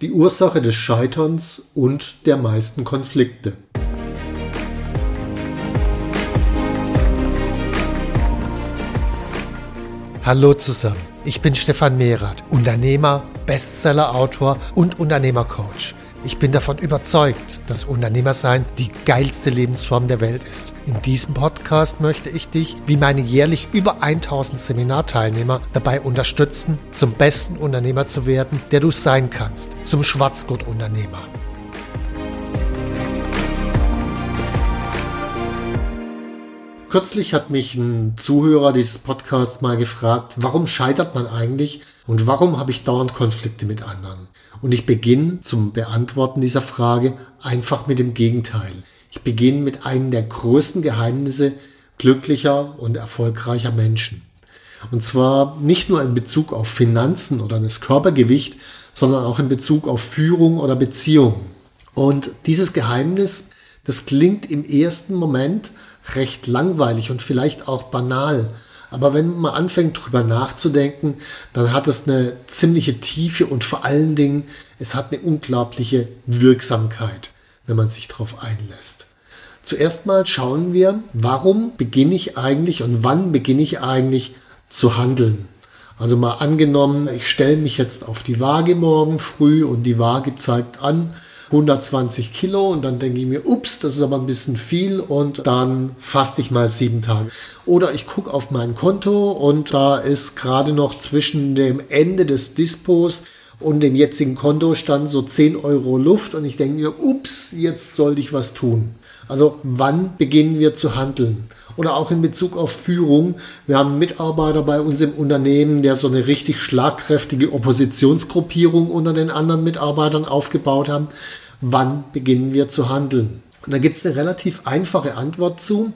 Die Ursache des Scheiterns und der meisten Konflikte. Hallo zusammen, ich bin Stefan Mehrath, Unternehmer, Bestsellerautor und Unternehmercoach. Ich bin davon überzeugt, dass Unternehmersein die geilste Lebensform der Welt ist. In diesem Podcast möchte ich dich, wie meine jährlich über 1000 Seminarteilnehmer, dabei unterstützen, zum besten Unternehmer zu werden, der du sein kannst, zum Schwarzgurt-Unternehmer. Kürzlich hat mich ein Zuhörer dieses Podcasts mal gefragt, warum scheitert man eigentlich und warum habe ich dauernd Konflikte mit anderen? Und ich beginne zum Beantworten dieser Frage einfach mit dem Gegenteil. Ich beginne mit einem der größten Geheimnisse glücklicher und erfolgreicher Menschen. Und zwar nicht nur in Bezug auf Finanzen oder das Körpergewicht, sondern auch in Bezug auf Führung oder Beziehung. Und dieses Geheimnis, das klingt im ersten Moment recht langweilig und vielleicht auch banal. Aber wenn man anfängt drüber nachzudenken, dann hat es eine ziemliche Tiefe und vor allen Dingen, es hat eine unglaubliche Wirksamkeit, wenn man sich darauf einlässt. Zuerst mal schauen wir, warum beginne ich eigentlich und wann beginne ich eigentlich zu handeln. Also mal angenommen, ich stelle mich jetzt auf die Waage morgen früh und die Waage zeigt an, 120 Kilo und dann denke ich mir, ups, das ist aber ein bisschen viel und dann faste ich mal sieben Tage. Oder ich gucke auf mein Konto und da ist gerade noch zwischen dem Ende des Dispos und dem jetzigen Kontostand so 10 Euro Luft und ich denke mir, ups, jetzt sollte ich was tun. Also wann beginnen wir zu handeln? Oder auch in Bezug auf Führung. Wir haben Mitarbeiter bei uns im Unternehmen, der so eine richtig schlagkräftige Oppositionsgruppierung unter den anderen Mitarbeitern aufgebaut hat. Wann beginnen wir zu handeln? Und da gibt es eine relativ einfache Antwort zu.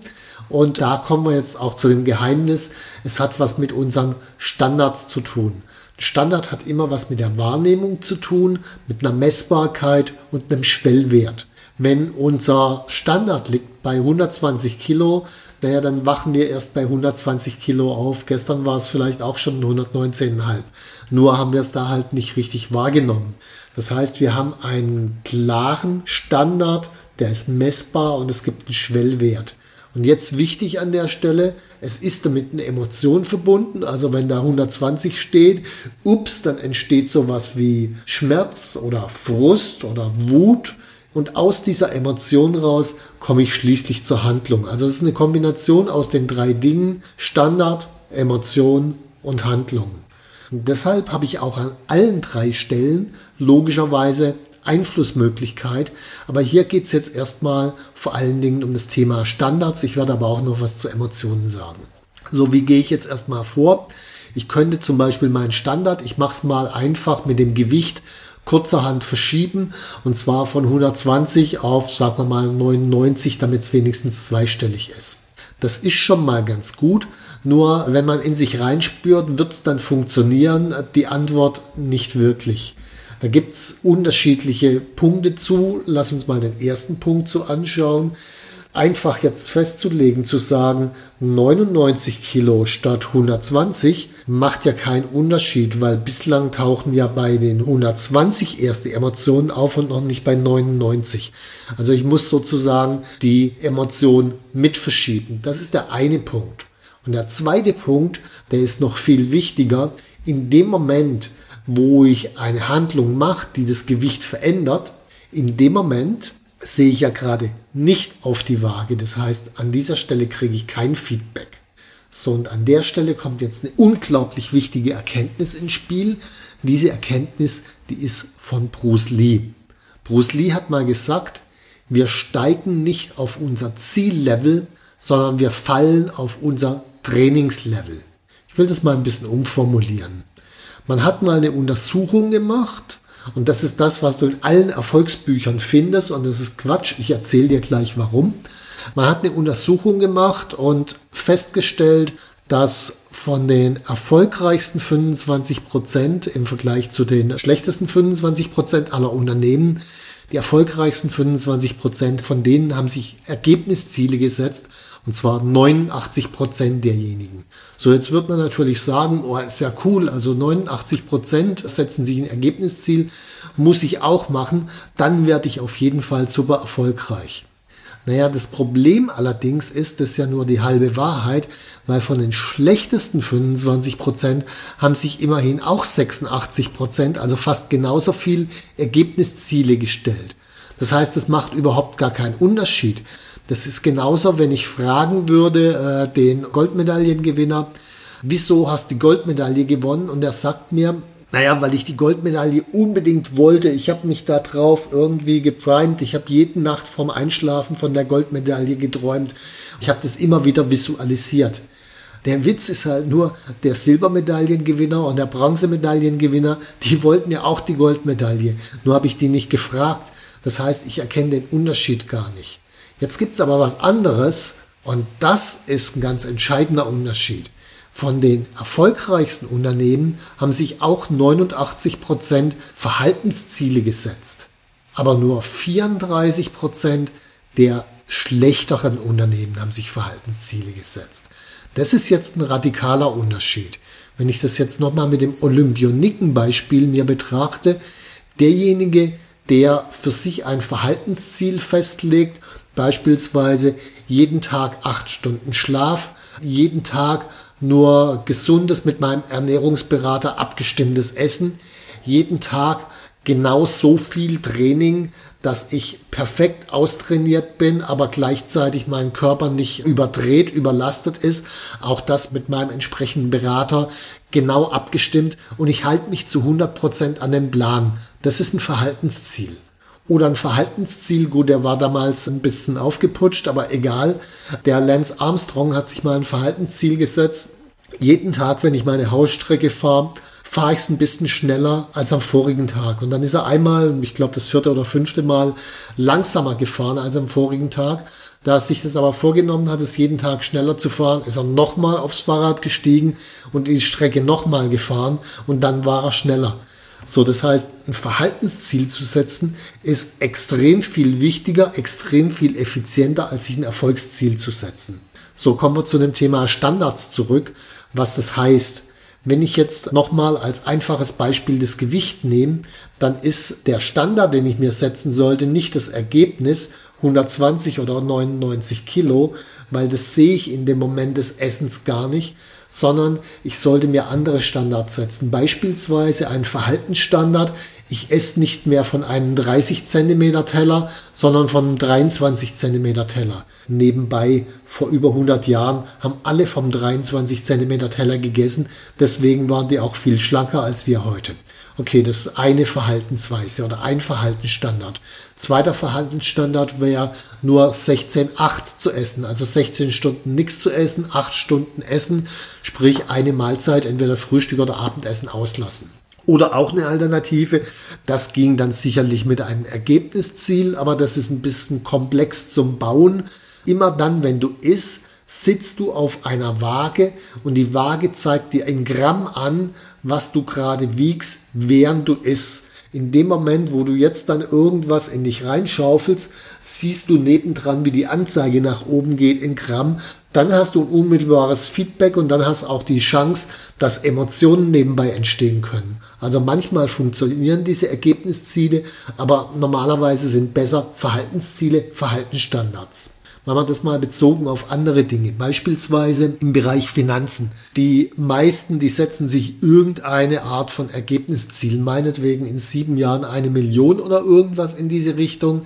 Und da kommen wir jetzt auch zu dem Geheimnis. Es hat was mit unseren Standards zu tun. Standard hat immer was mit der Wahrnehmung zu tun, mit einer Messbarkeit und einem Schwellwert. Wenn unser Standard liegt bei 120 Kilo, naja, dann wachen wir erst bei 120 Kilo auf. Gestern war es vielleicht auch schon 119,5. Nur haben wir es da halt nicht richtig wahrgenommen. Das heißt, wir haben einen klaren Standard, der ist messbar und es gibt einen Schwellwert. Und jetzt wichtig an der Stelle, es ist damit eine Emotion verbunden. Also wenn da 120 steht, ups, dann entsteht sowas wie Schmerz oder Frust oder Wut. Und aus dieser Emotion raus komme ich schließlich zur Handlung. Also es ist eine Kombination aus den drei Dingen, Standard, Emotion und Handlung. Und deshalb habe ich auch an allen drei Stellen logischerweise Einflussmöglichkeit. Aber hier geht es jetzt erstmal vor allen Dingen um das Thema Standards. Ich werde aber auch noch was zu Emotionen sagen. So, wie gehe ich jetzt erstmal vor? Ich könnte zum Beispiel meinen Standard, ich mache es mal einfach mit dem Gewicht kurzerhand verschieben und zwar von 120 auf, sagen wir mal, 99, damit es wenigstens zweistellig ist. Das ist schon mal ganz gut, nur wenn man in sich reinspürt, wird es dann funktionieren? Die Antwort nicht wirklich. Da gibt es unterschiedliche Punkte zu. Lass uns mal den ersten Punkt so anschauen einfach jetzt festzulegen, zu sagen, 99 Kilo statt 120 macht ja keinen Unterschied, weil bislang tauchen ja bei den 120 erste Emotionen auf und noch nicht bei 99. Also ich muss sozusagen die Emotion mit verschieben. Das ist der eine Punkt. Und der zweite Punkt, der ist noch viel wichtiger. In dem Moment, wo ich eine Handlung mache, die das Gewicht verändert, in dem Moment sehe ich ja gerade nicht auf die Waage. Das heißt, an dieser Stelle kriege ich kein Feedback. So, und an der Stelle kommt jetzt eine unglaublich wichtige Erkenntnis ins Spiel. Diese Erkenntnis, die ist von Bruce Lee. Bruce Lee hat mal gesagt, wir steigen nicht auf unser Ziellevel, sondern wir fallen auf unser Trainingslevel. Ich will das mal ein bisschen umformulieren. Man hat mal eine Untersuchung gemacht Und das ist das, was du in allen Erfolgsbüchern findest. Und das ist Quatsch. Ich erzähle dir gleich warum. Man hat eine Untersuchung gemacht und festgestellt, dass von den erfolgreichsten 25 Prozent im Vergleich zu den schlechtesten 25 Prozent aller Unternehmen, die erfolgreichsten 25 Prozent von denen haben sich Ergebnisziele gesetzt, und zwar 89 Prozent derjenigen. So, jetzt wird man natürlich sagen, oh, ist ja cool, also 89 Prozent setzen sich ein Ergebnisziel, muss ich auch machen, dann werde ich auf jeden Fall super erfolgreich. Naja, das Problem allerdings ist, das ist ja nur die halbe Wahrheit, weil von den schlechtesten 25 Prozent haben sich immerhin auch 86 Prozent, also fast genauso viel Ergebnisziele gestellt. Das heißt, es macht überhaupt gar keinen Unterschied. Das ist genauso, wenn ich fragen würde, äh, den Goldmedaillengewinner, wieso hast du die Goldmedaille gewonnen? Und er sagt mir, naja, weil ich die Goldmedaille unbedingt wollte. Ich habe mich da drauf irgendwie geprimed. Ich habe jede Nacht vorm Einschlafen von der Goldmedaille geträumt. Ich habe das immer wieder visualisiert. Der Witz ist halt nur, der Silbermedaillengewinner und der Bronzemedaillengewinner, die wollten ja auch die Goldmedaille. Nur habe ich die nicht gefragt. Das heißt, ich erkenne den Unterschied gar nicht. Jetzt gibt's aber was anderes und das ist ein ganz entscheidender Unterschied. Von den erfolgreichsten Unternehmen haben sich auch 89 Prozent Verhaltensziele gesetzt. Aber nur 34 Prozent der schlechteren Unternehmen haben sich Verhaltensziele gesetzt. Das ist jetzt ein radikaler Unterschied. Wenn ich das jetzt nochmal mit dem Olympioniken-Beispiel mir betrachte, derjenige, der für sich ein Verhaltensziel festlegt, beispielsweise jeden Tag acht Stunden Schlaf, jeden Tag nur gesundes mit meinem Ernährungsberater abgestimmtes Essen, jeden Tag genau so viel Training, dass ich perfekt austrainiert bin, aber gleichzeitig mein Körper nicht überdreht, überlastet ist. Auch das mit meinem entsprechenden Berater genau abgestimmt und ich halte mich zu 100 Prozent an den Plan. Das ist ein Verhaltensziel. Oder ein Verhaltensziel, gut, der war damals ein bisschen aufgeputscht, aber egal. Der Lance Armstrong hat sich mal ein Verhaltensziel gesetzt. Jeden Tag, wenn ich meine Hausstrecke fahre, fahre ich es ein bisschen schneller als am vorigen Tag. Und dann ist er einmal, ich glaube das vierte oder fünfte Mal, langsamer gefahren als am vorigen Tag. Da er sich das aber vorgenommen hat, es jeden Tag schneller zu fahren, ist er nochmal aufs Fahrrad gestiegen und die Strecke nochmal gefahren und dann war er schneller. So, das heißt, ein Verhaltensziel zu setzen ist extrem viel wichtiger, extrem viel effizienter, als sich ein Erfolgsziel zu setzen. So kommen wir zu dem Thema Standards zurück, was das heißt. Wenn ich jetzt nochmal als einfaches Beispiel das Gewicht nehme, dann ist der Standard, den ich mir setzen sollte, nicht das Ergebnis 120 oder 99 Kilo, weil das sehe ich in dem Moment des Essens gar nicht, sondern ich sollte mir andere Standards setzen. Beispielsweise ein Verhaltensstandard. Ich esse nicht mehr von einem 30 Zentimeter Teller, sondern von einem 23 Zentimeter Teller. Nebenbei, vor über 100 Jahren, haben alle vom 23 Zentimeter Teller gegessen. Deswegen waren die auch viel schlanker als wir heute. Okay, das ist eine Verhaltensweise oder ein Verhaltensstandard. Zweiter Verhaltensstandard wäre nur 16,8 zu essen, also 16 Stunden nichts zu essen, 8 Stunden essen, sprich eine Mahlzeit, entweder Frühstück oder Abendessen auslassen. Oder auch eine Alternative, das ging dann sicherlich mit einem Ergebnisziel, aber das ist ein bisschen komplex zum Bauen. Immer dann, wenn du isst, sitzt du auf einer Waage und die Waage zeigt dir in Gramm an, was du gerade wiegst, während du isst. In dem Moment, wo du jetzt dann irgendwas in dich reinschaufelst, siehst du nebendran, wie die Anzeige nach oben geht in Gramm. Dann hast du ein unmittelbares Feedback und dann hast auch die Chance, dass Emotionen nebenbei entstehen können. Also manchmal funktionieren diese Ergebnisziele, aber normalerweise sind besser Verhaltensziele, Verhaltensstandards. Machen wir das mal bezogen auf andere Dinge, beispielsweise im Bereich Finanzen. Die meisten, die setzen sich irgendeine Art von Ergebnisziel, meinetwegen in sieben Jahren eine Million oder irgendwas in diese Richtung,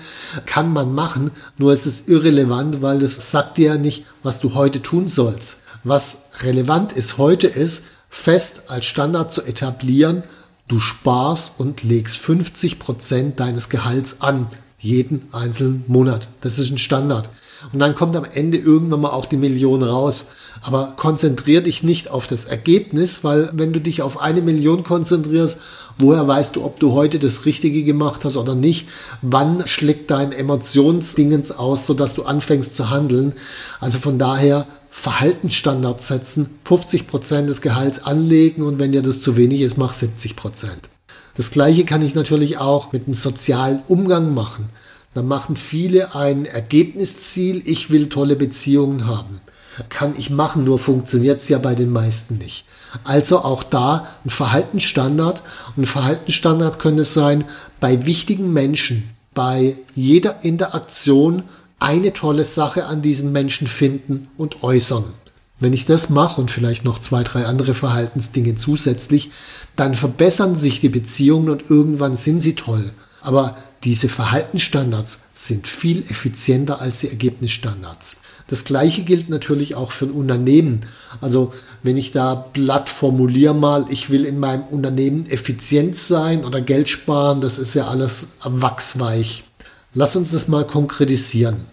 kann man machen, nur ist es irrelevant, weil das sagt dir ja nicht, was du heute tun sollst. Was relevant ist heute ist, fest als Standard zu etablieren, du sparst und legst 50 Prozent deines Gehalts an jeden einzelnen Monat. Das ist ein Standard. Und dann kommt am Ende irgendwann mal auch die Million raus. Aber konzentrier dich nicht auf das Ergebnis, weil wenn du dich auf eine Million konzentrierst, woher weißt du, ob du heute das Richtige gemacht hast oder nicht? Wann schlägt dein Emotionsdingens aus, sodass du anfängst zu handeln? Also von daher Verhaltensstandards setzen, 50 Prozent des Gehalts anlegen und wenn dir das zu wenig ist, mach 70%. Prozent. Das gleiche kann ich natürlich auch mit dem sozialen Umgang machen. Da machen viele ein Ergebnisziel, ich will tolle Beziehungen haben. Kann ich machen, nur funktioniert es ja bei den meisten nicht. Also auch da ein Verhaltensstandard. Ein Verhaltensstandard könnte sein, bei wichtigen Menschen, bei jeder Interaktion eine tolle Sache an diesen Menschen finden und äußern. Wenn ich das mache und vielleicht noch zwei, drei andere Verhaltensdinge zusätzlich, dann verbessern sich die Beziehungen und irgendwann sind sie toll. Aber diese Verhaltensstandards sind viel effizienter als die Ergebnisstandards. Das gleiche gilt natürlich auch für ein Unternehmen. Also wenn ich da blatt formuliere mal, ich will in meinem Unternehmen effizient sein oder Geld sparen, das ist ja alles wachsweich. Lass uns das mal konkretisieren.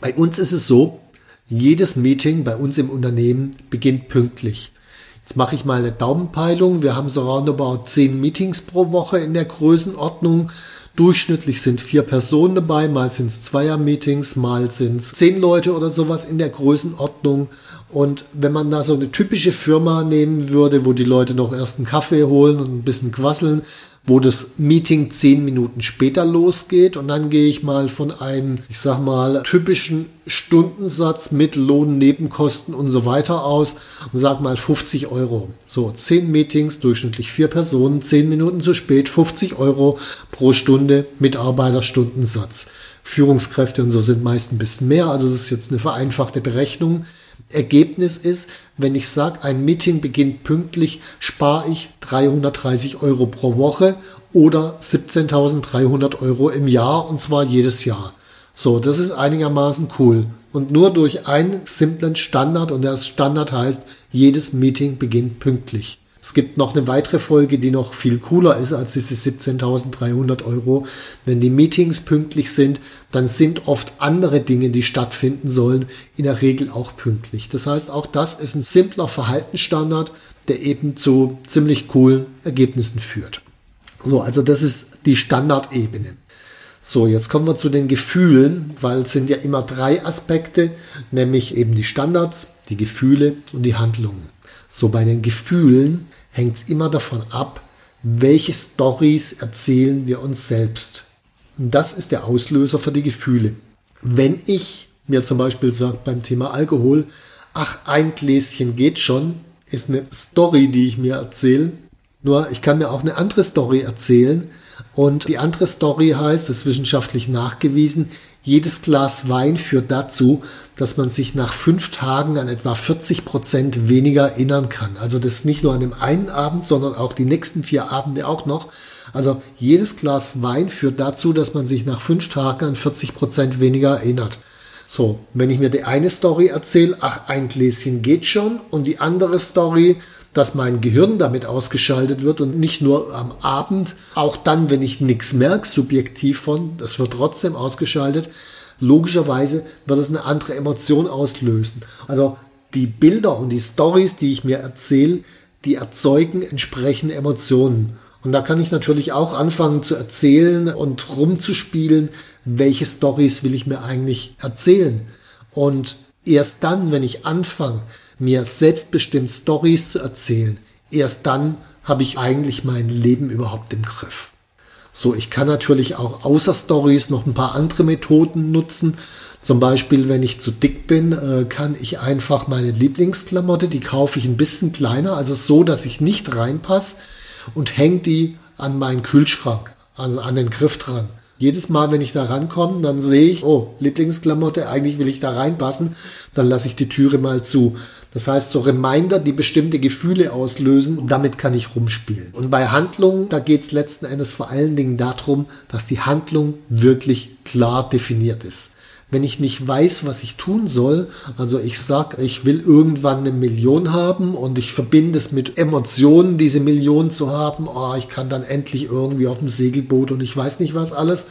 Bei uns ist es so, jedes Meeting bei uns im Unternehmen beginnt pünktlich. Jetzt mache ich mal eine Daumenpeilung. Wir haben so roundabout zehn Meetings pro Woche in der Größenordnung. Durchschnittlich sind vier Personen dabei, mal sind es Zweier-Meetings, mal sind es zehn Leute oder sowas in der Größenordnung. Und wenn man da so eine typische Firma nehmen würde, wo die Leute noch erst einen Kaffee holen und ein bisschen quasseln, wo das Meeting zehn Minuten später losgeht und dann gehe ich mal von einem, ich sag mal, typischen Stundensatz mit Lohn, Nebenkosten und so weiter aus und sag mal 50 Euro. So, zehn Meetings, durchschnittlich vier Personen, zehn Minuten zu spät, 50 Euro pro Stunde Mitarbeiterstundensatz. Führungskräfte und so sind meist ein bisschen mehr, also das ist jetzt eine vereinfachte Berechnung. Ergebnis ist, wenn ich sage, ein Meeting beginnt pünktlich, spare ich 330 Euro pro Woche oder 17.300 Euro im Jahr und zwar jedes Jahr. So, das ist einigermaßen cool. Und nur durch einen simplen Standard und der Standard heißt, jedes Meeting beginnt pünktlich. Es gibt noch eine weitere Folge, die noch viel cooler ist als diese 17.300 Euro. Wenn die Meetings pünktlich sind, dann sind oft andere Dinge, die stattfinden sollen, in der Regel auch pünktlich. Das heißt, auch das ist ein simpler Verhaltensstandard, der eben zu ziemlich coolen Ergebnissen führt. So, also das ist die Standardebene. So, jetzt kommen wir zu den Gefühlen, weil es sind ja immer drei Aspekte, nämlich eben die Standards, die Gefühle und die Handlungen. So bei den Gefühlen hängt es immer davon ab, welche Stories erzählen wir uns selbst. Und das ist der Auslöser für die Gefühle. Wenn ich mir zum Beispiel sage beim Thema Alkohol, ach, ein Gläschen geht schon, ist eine Story, die ich mir erzähle. Nur ich kann mir auch eine andere Story erzählen. Und die andere Story heißt, das ist wissenschaftlich nachgewiesen, jedes Glas Wein führt dazu, dass man sich nach fünf Tagen an etwa 40 Prozent weniger erinnern kann. Also das nicht nur an dem einen Abend, sondern auch die nächsten vier Abende auch noch. Also jedes Glas Wein führt dazu, dass man sich nach fünf Tagen an 40 Prozent weniger erinnert. So, wenn ich mir die eine Story erzähle, ach, ein Gläschen geht schon, und die andere Story, dass mein Gehirn damit ausgeschaltet wird und nicht nur am Abend, auch dann, wenn ich nichts merke, subjektiv von, das wird trotzdem ausgeschaltet. Logischerweise wird es eine andere Emotion auslösen. Also die Bilder und die Stories, die ich mir erzähle, die erzeugen entsprechende Emotionen. Und da kann ich natürlich auch anfangen zu erzählen und rumzuspielen, welche Stories will ich mir eigentlich erzählen. Und erst dann, wenn ich anfange, mir selbstbestimmt Stories zu erzählen, erst dann habe ich eigentlich mein Leben überhaupt im Griff. So, ich kann natürlich auch außer Stories noch ein paar andere Methoden nutzen. Zum Beispiel, wenn ich zu dick bin, äh, kann ich einfach meine Lieblingsklamotte, die kaufe ich ein bisschen kleiner, also so, dass ich nicht reinpasse und hänge die an meinen Kühlschrank, also an den Griff dran. Jedes Mal, wenn ich da rankomme, dann sehe ich, oh, Lieblingsklamotte, eigentlich will ich da reinpassen, dann lasse ich die Türe mal zu. Das heißt, so Reminder, die bestimmte Gefühle auslösen und damit kann ich rumspielen. Und bei Handlungen, da geht es letzten Endes vor allen Dingen darum, dass die Handlung wirklich klar definiert ist wenn ich nicht weiß, was ich tun soll, also ich sag, ich will irgendwann eine Million haben und ich verbinde es mit Emotionen, diese Million zu haben, oh, ich kann dann endlich irgendwie auf dem Segelboot und ich weiß nicht was alles,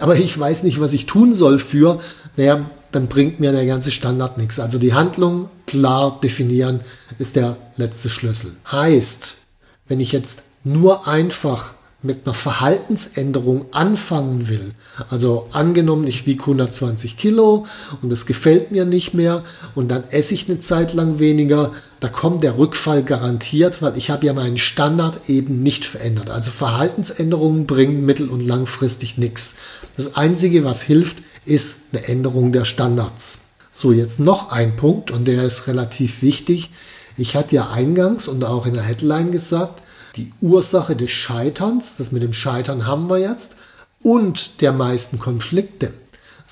aber ich weiß nicht, was ich tun soll für, naja, dann bringt mir der ganze Standard nichts. Also die Handlung klar definieren ist der letzte Schlüssel. Heißt, wenn ich jetzt nur einfach mit einer Verhaltensänderung anfangen will, also angenommen, ich wiege 120 Kilo und es gefällt mir nicht mehr und dann esse ich eine Zeit lang weniger, da kommt der Rückfall garantiert, weil ich habe ja meinen Standard eben nicht verändert. Also Verhaltensänderungen bringen mittel- und langfristig nichts. Das Einzige, was hilft, ist eine Änderung der Standards. So, jetzt noch ein Punkt und der ist relativ wichtig. Ich hatte ja eingangs und auch in der Headline gesagt, die Ursache des Scheiterns, das mit dem Scheitern haben wir jetzt, und der meisten Konflikte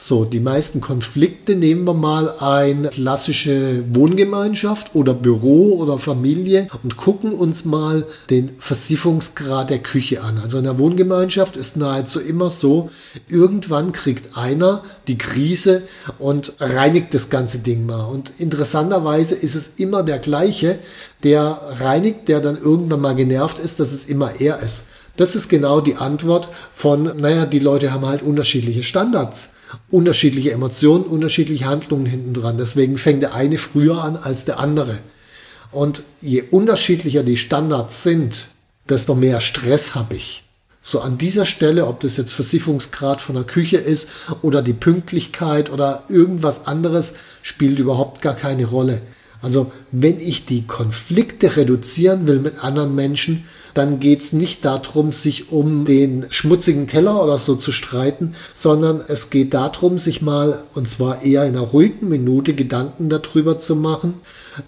so, die meisten Konflikte nehmen wir mal eine klassische Wohngemeinschaft oder Büro oder Familie und gucken uns mal den Versiffungsgrad der Küche an. Also in der Wohngemeinschaft ist nahezu immer so, irgendwann kriegt einer die Krise und reinigt das ganze Ding mal. Und interessanterweise ist es immer der gleiche, der reinigt, der dann irgendwann mal genervt ist, dass es immer er ist. Das ist genau die Antwort von, naja, die Leute haben halt unterschiedliche Standards unterschiedliche Emotionen, unterschiedliche Handlungen hinten dran. Deswegen fängt der eine früher an als der andere. Und je unterschiedlicher die Standards sind, desto mehr Stress habe ich. So an dieser Stelle, ob das jetzt Versiffungsgrad von der Küche ist oder die Pünktlichkeit oder irgendwas anderes, spielt überhaupt gar keine Rolle. Also wenn ich die Konflikte reduzieren will mit anderen Menschen, dann geht's nicht darum, sich um den schmutzigen Teller oder so zu streiten, sondern es geht darum, sich mal, und zwar eher in einer ruhigen Minute, Gedanken darüber zu machen,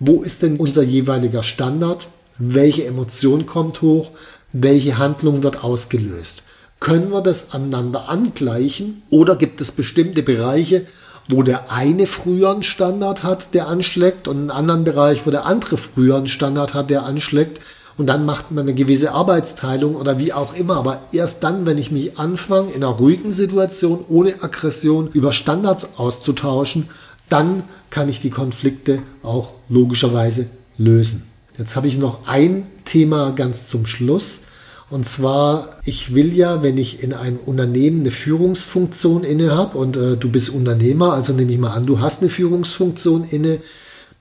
wo ist denn unser jeweiliger Standard, welche Emotion kommt hoch, welche Handlung wird ausgelöst. Können wir das aneinander angleichen? Oder gibt es bestimmte Bereiche, wo der eine früher einen Standard hat, der anschlägt und einen anderen Bereich, wo der andere früher einen Standard hat, der anschlägt und dann macht man eine gewisse Arbeitsteilung oder wie auch immer. Aber erst dann, wenn ich mich anfange, in einer ruhigen Situation, ohne Aggression, über Standards auszutauschen, dann kann ich die Konflikte auch logischerweise lösen. Jetzt habe ich noch ein Thema ganz zum Schluss. Und zwar, ich will ja, wenn ich in einem Unternehmen eine Führungsfunktion inne habe und äh, du bist Unternehmer, also nehme ich mal an, du hast eine Führungsfunktion inne,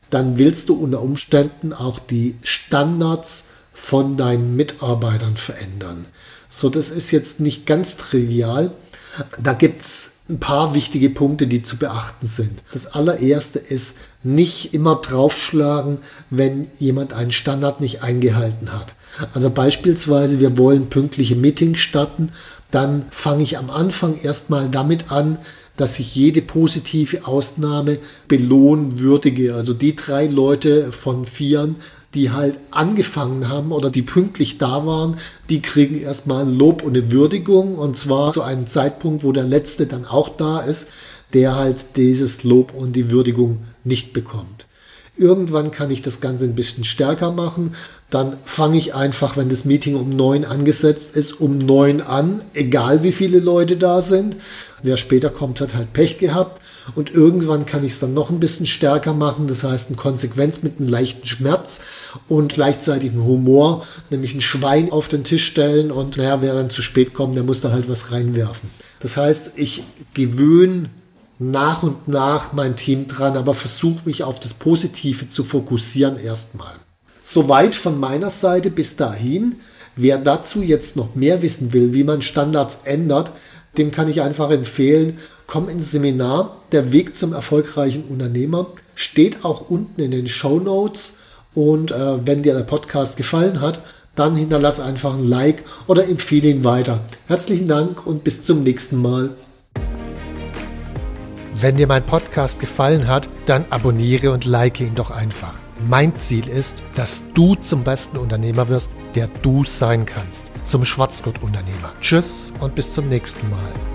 dann willst du unter Umständen auch die Standards von deinen Mitarbeitern verändern. So, das ist jetzt nicht ganz trivial. Da gibt's ein paar wichtige Punkte, die zu beachten sind. Das allererste ist, nicht immer draufschlagen, wenn jemand einen Standard nicht eingehalten hat. Also beispielsweise, wir wollen pünktliche Meetings starten, dann fange ich am Anfang erstmal damit an, dass ich jede positive Ausnahme belohnen würdige. Also die drei Leute von vieren, die halt angefangen haben oder die pünktlich da waren, die kriegen erstmal ein Lob und eine Würdigung und zwar zu einem Zeitpunkt, wo der Letzte dann auch da ist, der halt dieses Lob und die Würdigung nicht bekommt. Irgendwann kann ich das Ganze ein bisschen stärker machen. Dann fange ich einfach, wenn das Meeting um neun angesetzt ist, um neun an, egal wie viele Leute da sind. Wer später kommt, hat halt Pech gehabt. Und irgendwann kann ich es dann noch ein bisschen stärker machen. Das heißt, eine Konsequenz mit einem leichten Schmerz und gleichzeitig einem Humor, nämlich ein Schwein auf den Tisch stellen und naja, wer dann zu spät kommt, der muss da halt was reinwerfen. Das heißt, ich gewöhne nach und nach mein Team dran, aber versuche mich auf das Positive zu fokussieren erstmal. Soweit von meiner Seite bis dahin. Wer dazu jetzt noch mehr wissen will, wie man Standards ändert, dem kann ich einfach empfehlen, komm ins Seminar. Der Weg zum erfolgreichen Unternehmer steht auch unten in den Show Notes. Und äh, wenn dir der Podcast gefallen hat, dann hinterlass einfach ein Like oder empfehle ihn weiter. Herzlichen Dank und bis zum nächsten Mal. Wenn dir mein Podcast gefallen hat, dann abonniere und like ihn doch einfach. Mein Ziel ist, dass du zum besten Unternehmer wirst, der du sein kannst. Zum Schwarzgurt-Unternehmer. Tschüss und bis zum nächsten Mal.